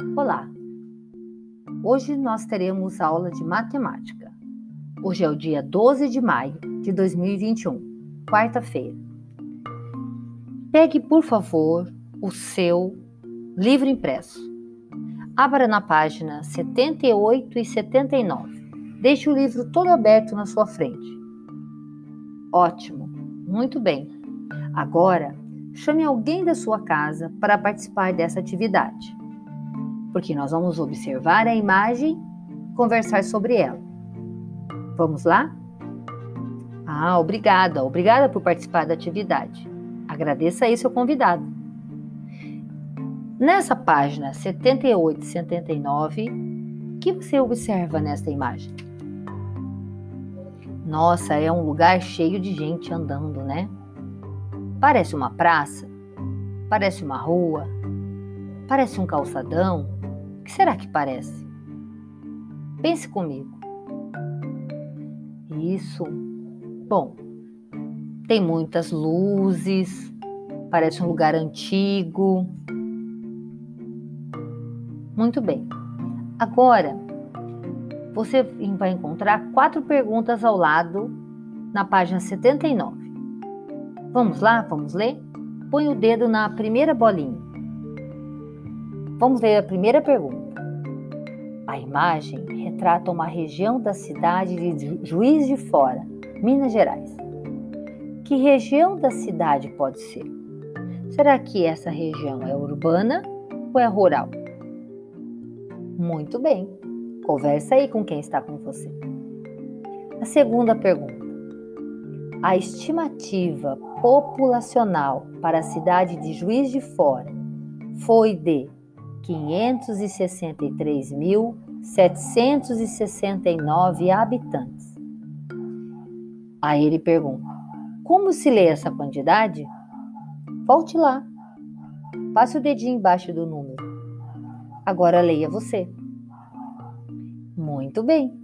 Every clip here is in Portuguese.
Olá! Hoje nós teremos aula de matemática. Hoje é o dia 12 de maio de 2021, quarta-feira. Pegue, por favor, o seu livro impresso. Abra na página 78 e 79. Deixe o livro todo aberto na sua frente. Ótimo, muito bem. Agora, chame alguém da sua casa para participar dessa atividade porque nós vamos observar a imagem conversar sobre ela. Vamos lá? Ah, obrigada, obrigada por participar da atividade. Agradeça aí seu convidado. Nessa página 78 e 79, o que você observa nesta imagem? Nossa, é um lugar cheio de gente andando, né? Parece uma praça, parece uma rua, parece um calçadão, que será que parece? Pense comigo. Isso. Bom, tem muitas luzes, parece um lugar antigo. Muito bem. Agora, você vai encontrar quatro perguntas ao lado na página 79. Vamos lá, vamos ler? Põe o dedo na primeira bolinha. Vamos ler a primeira pergunta. A imagem retrata uma região da cidade de Juiz de Fora, Minas Gerais. Que região da cidade pode ser? Será que essa região é urbana ou é rural? Muito bem. Conversa aí com quem está com você. A segunda pergunta. A estimativa populacional para a cidade de Juiz de Fora foi de 563.769 habitantes. Aí ele pergunta: Como se lê essa quantidade? Volte lá. Passe o dedinho embaixo do número. Agora leia você. Muito bem.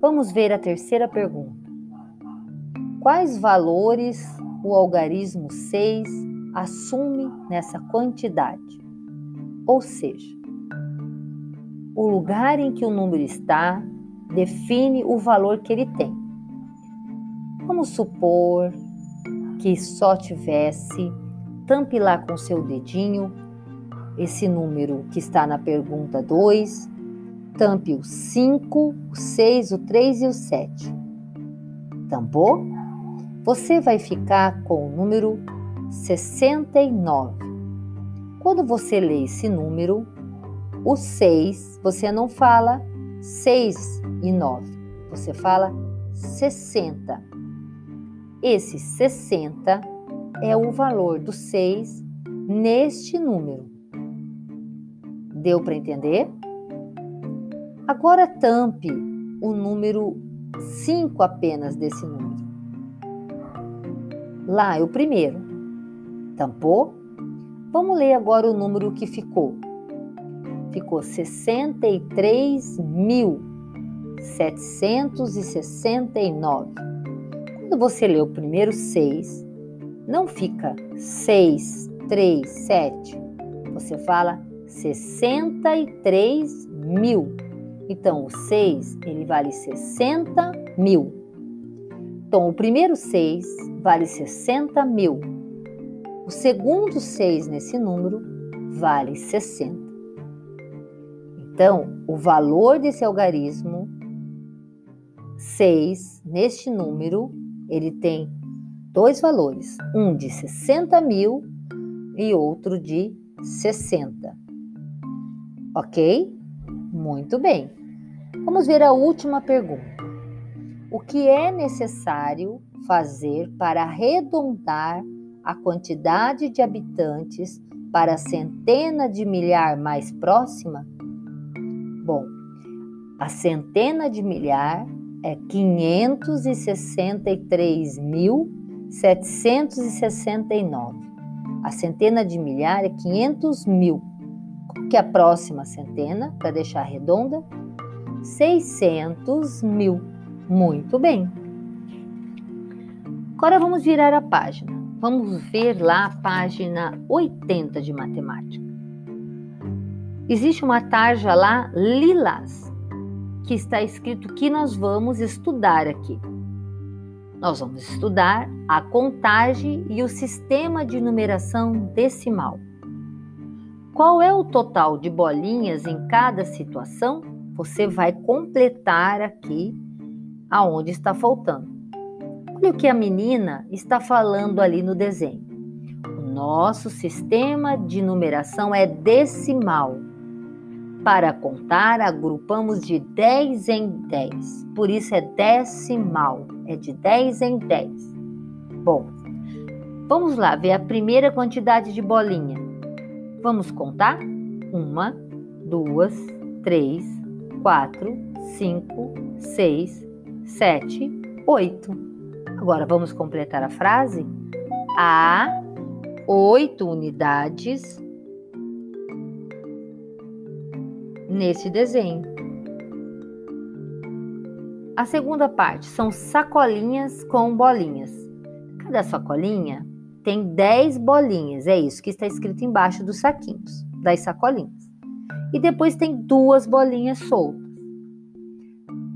Vamos ver a terceira pergunta. Quais valores o algarismo 6 assume nessa quantidade? Ou seja, o lugar em que o número está define o valor que ele tem. Vamos supor que só tivesse, tampe lá com seu dedinho esse número que está na pergunta 2, tampe o 5, o 6, o 3 e o 7. Tampou? Você vai ficar com o número 69. Quando você lê esse número, o 6, você não fala 6 e 9, você fala 60. Esse 60 é o valor do 6 neste número. Deu para entender? Agora tampe o número 5 apenas desse número. Lá é o primeiro. Tampou? Vamos ler agora o número que ficou. Ficou 63.769. Quando você lê o primeiro 6, não fica 6, 3, 7. Você fala 63 mil. Então, o 6 ele vale 60 mil. Então, o primeiro 6 vale 60 mil. O segundo 6 nesse número vale 60. Então, o valor desse algarismo 6 neste número, ele tem dois valores, um de 60 mil e outro de 60. Ok? Muito bem. Vamos ver a última pergunta. O que é necessário fazer para arredondar a quantidade de habitantes para a centena de milhar mais próxima? Bom, a centena de milhar é 563.769. A centena de milhar é 500 mil. Que é a próxima centena, para deixar redonda? 600 mil. Muito bem. Agora vamos virar a página. Vamos ver lá a página 80 de matemática. existe uma tarja lá lilás que está escrito que nós vamos estudar aqui. Nós vamos estudar a contagem e o sistema de numeração decimal. Qual é o total de bolinhas em cada situação? Você vai completar aqui aonde está faltando. Olha o que a menina está falando ali no desenho. O nosso sistema de numeração é decimal. Para contar, agrupamos de 10 em 10. Por isso é decimal, é de 10 em 10. Bom, vamos lá ver a primeira quantidade de bolinha. Vamos contar? Uma, duas, três, quatro, cinco, seis, sete, oito. Agora vamos completar a frase? Há oito unidades nesse desenho. A segunda parte são sacolinhas com bolinhas. Cada sacolinha tem 10 bolinhas, é isso que está escrito embaixo dos saquinhos, das sacolinhas. E depois tem duas bolinhas soltas.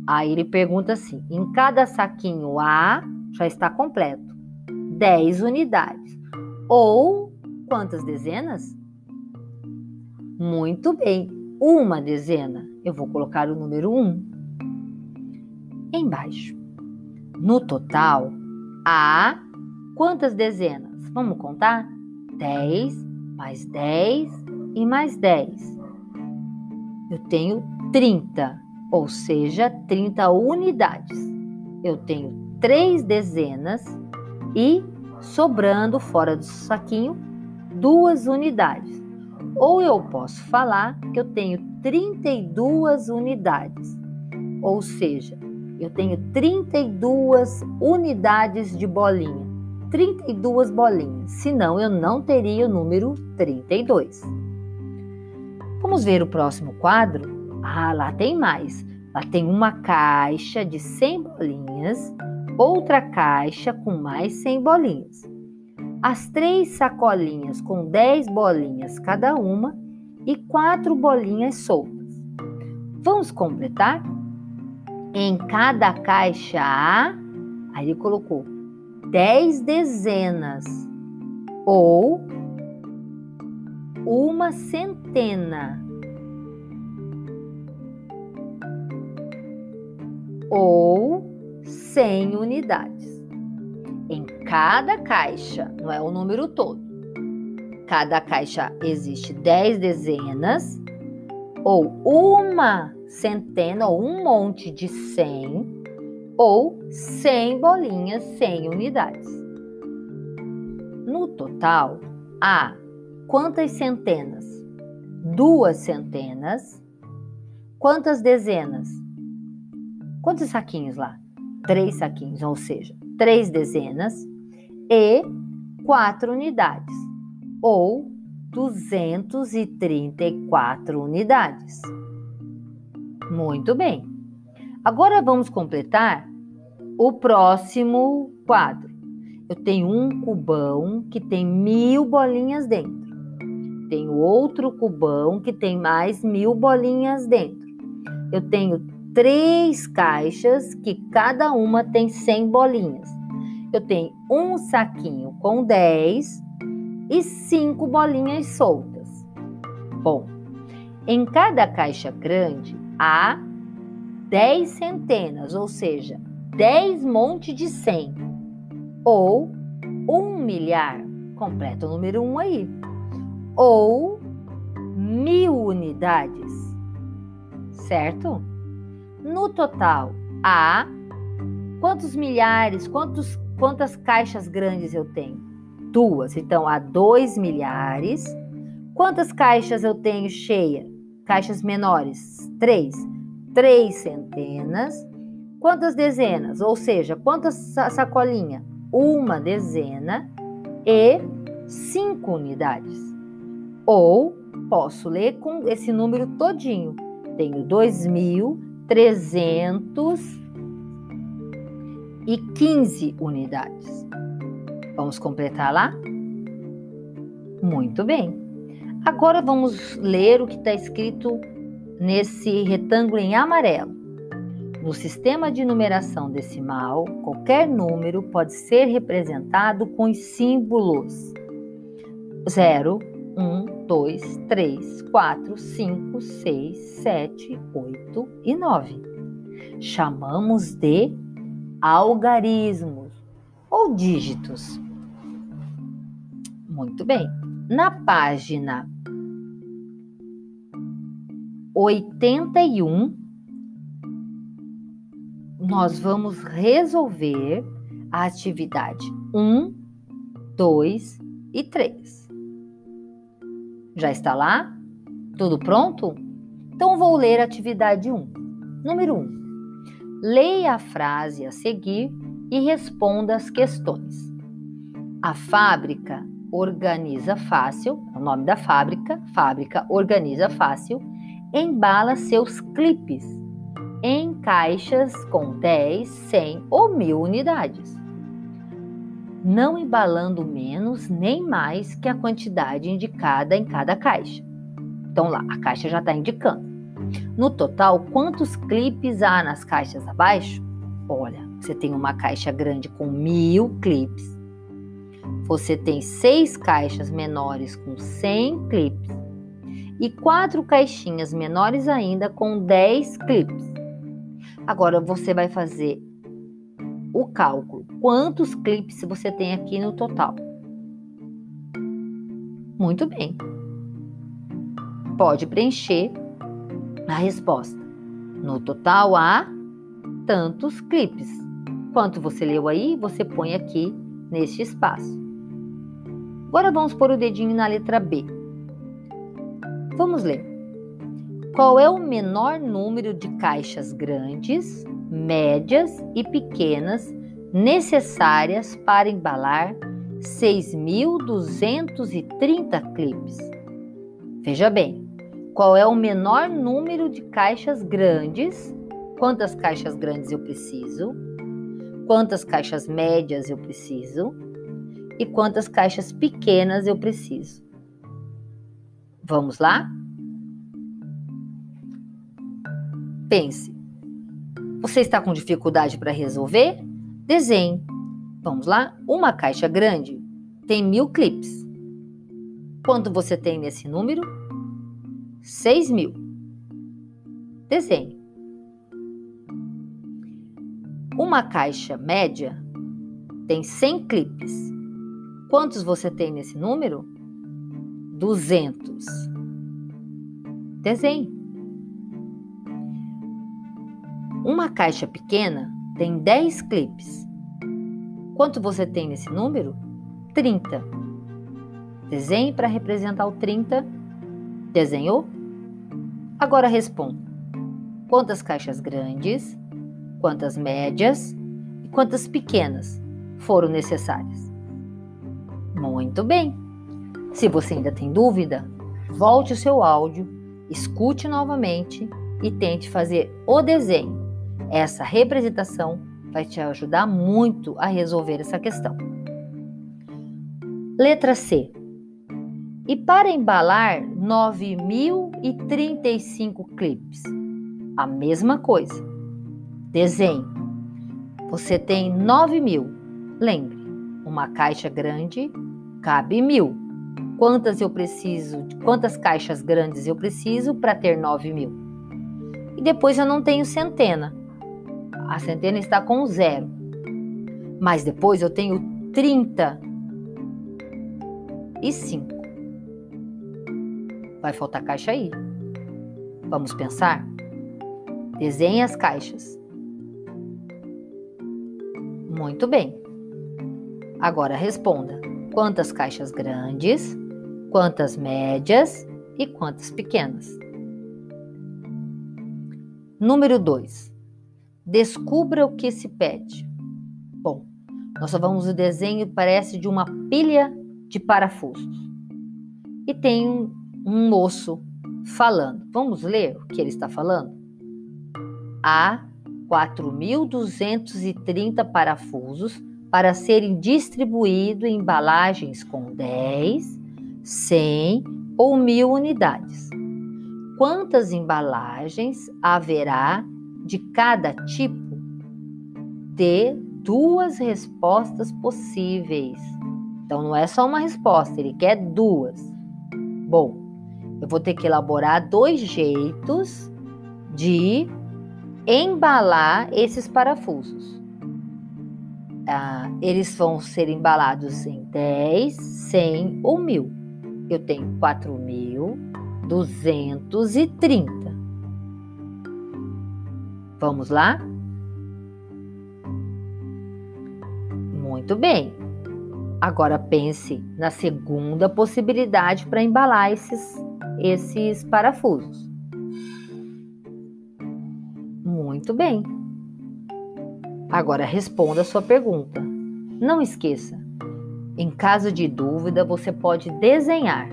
Aí ele pergunta assim: em cada saquinho A já está completo, 10 unidades. Ou quantas dezenas? Muito bem, uma dezena, eu vou colocar o número 1 embaixo. No total, há quantas dezenas? Vamos contar? 10 mais 10 e mais 10. Eu tenho 30, ou seja, 30 unidades. Eu tenho três dezenas e sobrando fora do saquinho duas unidades. Ou eu posso falar que eu tenho 32 unidades, ou seja, eu tenho 32 unidades de bolinha. 32 bolinhas, senão eu não teria o número 32. Vamos ver o próximo quadro? Ah, lá tem mais. Lá tem uma caixa de 100 bolinhas, outra caixa com mais 100 bolinhas as três sacolinhas com 10 bolinhas cada uma e quatro bolinhas soltas. Vamos completar? Em cada caixa A, aí ele colocou 10 dezenas ou uma centena. Ou 100 unidades em cada caixa, não é o número todo. Cada caixa existe 10 dezenas ou uma centena ou um monte de 100 ou 100 bolinhas, 100 unidades. No total, há quantas centenas? Duas centenas. Quantas dezenas? Quantos saquinhos lá? Três saquinhos, ou seja, três dezenas e quatro unidades, ou 234 unidades. Muito bem. Agora vamos completar o próximo quadro. Eu tenho um cubão que tem mil bolinhas dentro. Tenho outro cubão que tem mais mil bolinhas dentro. Eu tenho três caixas que cada uma tem 100 bolinhas. Eu tenho um saquinho com 10 e cinco bolinhas soltas. Bom, em cada caixa grande há 10 centenas, ou seja, 10 montes de 100, ou um milhar, completa o número 1 aí, ou mil unidades, certo? No total, há quantos milhares, quantos, quantas caixas grandes eu tenho? Duas. Então, há dois milhares. Quantas caixas eu tenho cheia? Caixas menores? Três. Três centenas. Quantas dezenas? Ou seja, quantas sacolinha? Uma dezena e cinco unidades. Ou posso ler com esse número todinho. Tenho dois mil trezentos e quinze unidades. Vamos completar lá? Muito bem. Agora vamos ler o que está escrito nesse retângulo em amarelo. No sistema de numeração decimal, qualquer número pode ser representado com os símbolos 0, 1, 2, 3, 4, 5, 6, 7, 8 e 9. Chamamos de algarismos ou dígitos. Muito bem. Na página 81, nós vamos resolver a atividade 1, 2 e 3. Já está lá? Tudo pronto? Então vou ler a atividade 1. Número 1. Leia a frase a seguir e responda as questões. A fábrica organiza fácil, é o nome da fábrica, fábrica organiza fácil, embala seus clipes em caixas com 10, 100 ou 1000 unidades, não embalando menos nem mais que a quantidade indicada em cada caixa. Então lá, a caixa já está indicando. No total, quantos clipes há nas caixas abaixo? Olha, você tem uma caixa grande com mil clipes. Você tem seis caixas menores com 100 clipes e quatro caixinhas menores ainda com 10 clipes. Agora você vai fazer o cálculo. Quantos clipes você tem aqui no total? Muito bem. Pode preencher a resposta. No total há tantos clipes. Quanto você leu aí, você põe aqui neste espaço. Agora vamos pôr o dedinho na letra B. Vamos ler. Qual é o menor número de caixas grandes, médias e pequenas necessárias para embalar 6.230 clipes? Veja bem, qual é o menor número de caixas grandes? Quantas caixas grandes eu preciso? Quantas caixas médias eu preciso? E quantas caixas pequenas eu preciso? Vamos lá? Pense. Você está com dificuldade para resolver? Desenhe. Vamos lá? Uma caixa grande tem mil clips. Quanto você tem nesse número? Seis mil. Desenhe. Uma caixa média tem 100 clips. Quantos você tem nesse número? 200. Desenhe. Uma caixa pequena tem 10 clipes. Quanto você tem nesse número? 30. Desenhe para representar o 30. Desenhou? Agora responda. Quantas caixas grandes, quantas médias e quantas pequenas foram necessárias? Muito bem. Se você ainda tem dúvida, volte o seu áudio, escute novamente e tente fazer o desenho. Essa representação vai te ajudar muito a resolver essa questão. Letra C. E para embalar 9.035 clipes, a mesma coisa. Desenhe. Você tem 9 mil. Lembre, uma caixa grande cabe mil quantas eu preciso, quantas caixas grandes eu preciso para ter 9 mil. E depois eu não tenho centena. A centena está com zero. Mas depois eu tenho 30 e 5. Vai faltar caixa aí. Vamos pensar? Desenhe as caixas. Muito bem. Agora responda: quantas caixas grandes quantas médias e quantas pequenas. Número 2. Descubra o que se pede. Bom, nós só vamos o desenho parece de uma pilha de parafusos. E tem um, um moço falando. Vamos ler o que ele está falando? Há 4.230 parafusos para serem distribuídos em embalagens com 10, 100 ou 1000 unidades. Quantas embalagens haverá de cada tipo? Dê duas respostas possíveis. Então não é só uma resposta, ele quer duas. Bom, eu vou ter que elaborar dois jeitos de embalar esses parafusos. Ah, eles vão ser embalados em 10, 100 ou 1000. Eu tenho 4.230. Vamos lá? Muito bem. Agora pense na segunda possibilidade para embalar esses, esses parafusos. Muito bem. Agora responda a sua pergunta. Não esqueça, em caso de dúvida, você pode desenhar.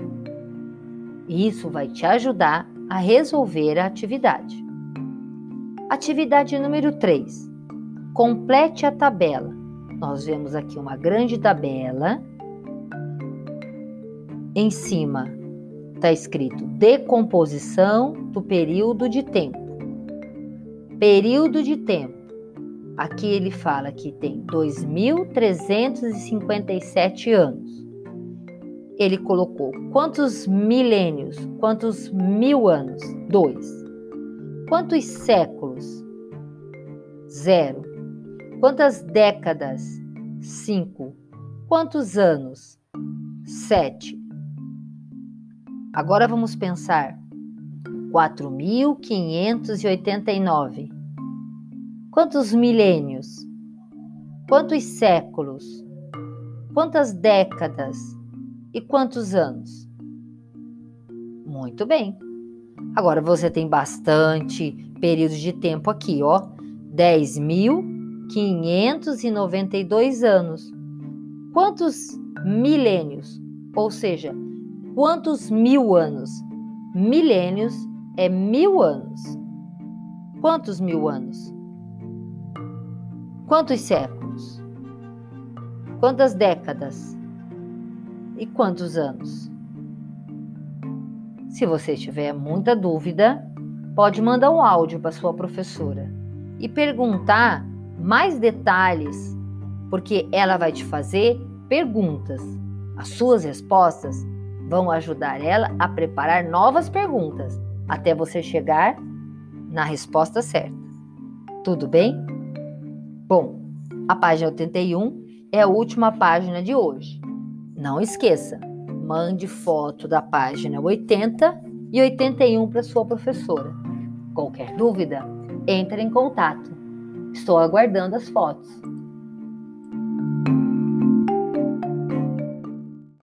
Isso vai te ajudar a resolver a atividade. Atividade número 3. Complete a tabela. Nós vemos aqui uma grande tabela. Em cima está escrito decomposição do período de tempo. Período de tempo Aqui ele fala que tem 2.357 anos. Ele colocou quantos milênios, quantos mil anos? Dois. Quantos séculos? Zero. Quantas décadas? Cinco. Quantos anos? Sete. Agora vamos pensar. 4.589 Quantos milênios? Quantos séculos? Quantas décadas? E quantos anos? Muito bem. Agora você tem bastante períodos de tempo aqui, ó. 10.592 anos. Quantos milênios? Ou seja, quantos mil anos? Milênios é mil anos. Quantos mil anos? Quantos séculos? Quantas décadas? E quantos anos? Se você tiver muita dúvida, pode mandar um áudio para sua professora e perguntar mais detalhes, porque ela vai te fazer perguntas. As suas respostas vão ajudar ela a preparar novas perguntas até você chegar na resposta certa. Tudo bem? Bom, a página 81 é a última página de hoje. Não esqueça, mande foto da página 80 e 81 para sua professora. Qualquer dúvida, entre em contato. Estou aguardando as fotos.